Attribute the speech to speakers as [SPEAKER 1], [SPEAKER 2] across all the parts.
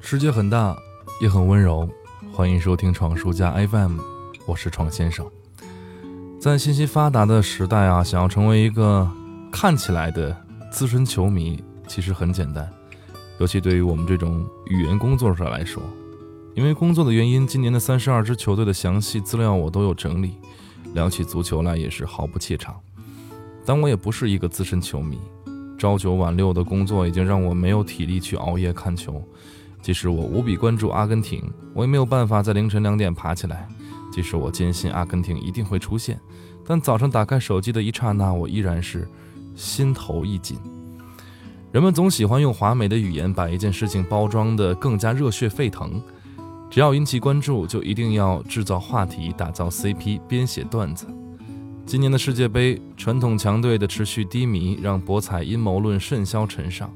[SPEAKER 1] 世界很大，也很温柔。欢迎收听闯书家 FM，我是闯先生。在信息发达的时代啊，想要成为一个看起来的资深球迷，其实很简单。尤其对于我们这种语言工作者来说，因为工作的原因，今年的三十二支球队的详细资料我都有整理。聊起足球来也是毫不怯场。但我也不是一个资深球迷，朝九晚六的工作已经让我没有体力去熬夜看球。即使我无比关注阿根廷，我也没有办法在凌晨两点爬起来。即使我坚信阿根廷一定会出现，但早上打开手机的一刹那，我依然是心头一紧。人们总喜欢用华美的语言把一件事情包装得更加热血沸腾，只要引起关注，就一定要制造话题、打造 CP、编写段子。今年的世界杯，传统强队的持续低迷让博彩阴谋论甚嚣尘上。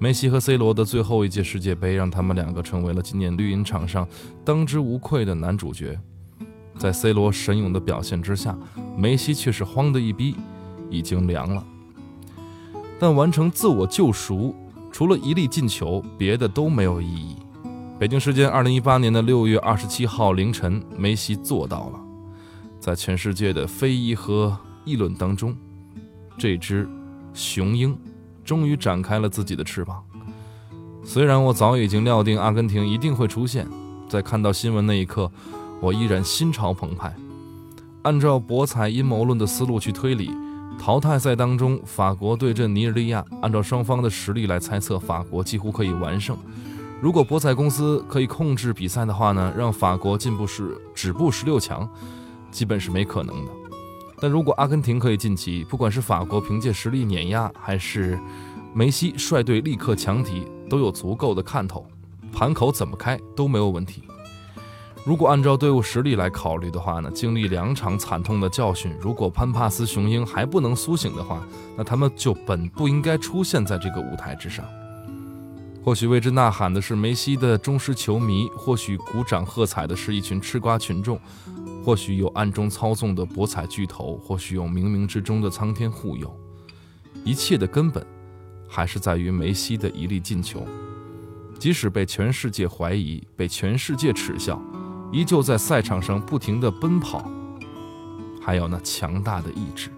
[SPEAKER 1] 梅西和 C 罗的最后一届世界杯，让他们两个成为了今年绿茵场上当之无愧的男主角。在 C 罗神勇的表现之下，梅西却是慌的一逼，已经凉了。但完成自我救赎，除了一粒进球，别的都没有意义。北京时间二零一八年的六月二十七号凌晨，梅西做到了。在全世界的非议和议论当中，这只雄鹰。终于展开了自己的翅膀。虽然我早已经料定阿根廷一定会出现，在看到新闻那一刻，我依然心潮澎湃。按照博彩阴谋论的思路去推理，淘汰赛当中法国对阵尼日利亚，按照双方的实力来猜测，法国几乎可以完胜。如果博彩公司可以控制比赛的话呢，让法国进步是止步十六强，基本是没可能的。但如果阿根廷可以晋级，不管是法国凭借实力碾压，还是梅西率队立刻强敌，都有足够的看头，盘口怎么开都没有问题。如果按照队伍实力来考虑的话呢，经历两场惨痛的教训，如果潘帕斯雄鹰还不能苏醒的话，那他们就本不应该出现在这个舞台之上。或许为之呐喊的是梅西的忠实球迷，或许鼓掌喝彩的是一群吃瓜群众。或许有暗中操纵的博彩巨头，或许有冥冥之中的苍天护佑，一切的根本还是在于梅西的一粒进球。即使被全世界怀疑，被全世界耻笑，依旧在赛场上不停地奔跑，还有那强大的意志。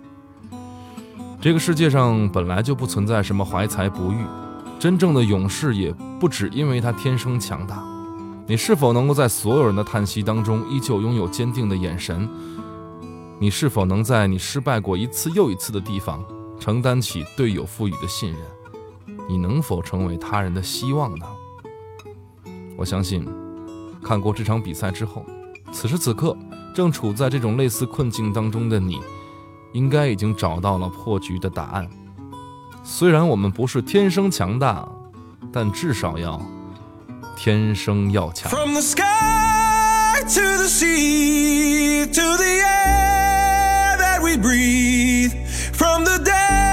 [SPEAKER 1] 这个世界上本来就不存在什么怀才不遇，真正的勇士也不只因为他天生强大。你是否能够在所有人的叹息当中，依旧拥有坚定的眼神？你是否能在你失败过一次又一次的地方，承担起队友赋予的信任？你能否成为他人的希望呢？我相信，看过这场比赛之后，此时此刻正处在这种类似困境当中的你，应该已经找到了破局的答案。虽然我们不是天生强大，但至少要。天生要强。From the sky to the sea to the air that we breathe, from the depths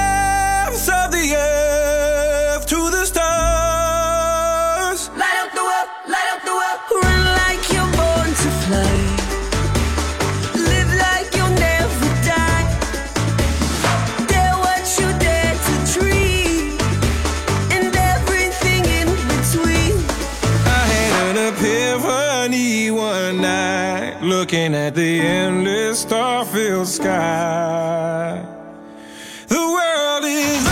[SPEAKER 1] looking at the endless star-filled sky. The world is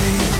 [SPEAKER 2] away.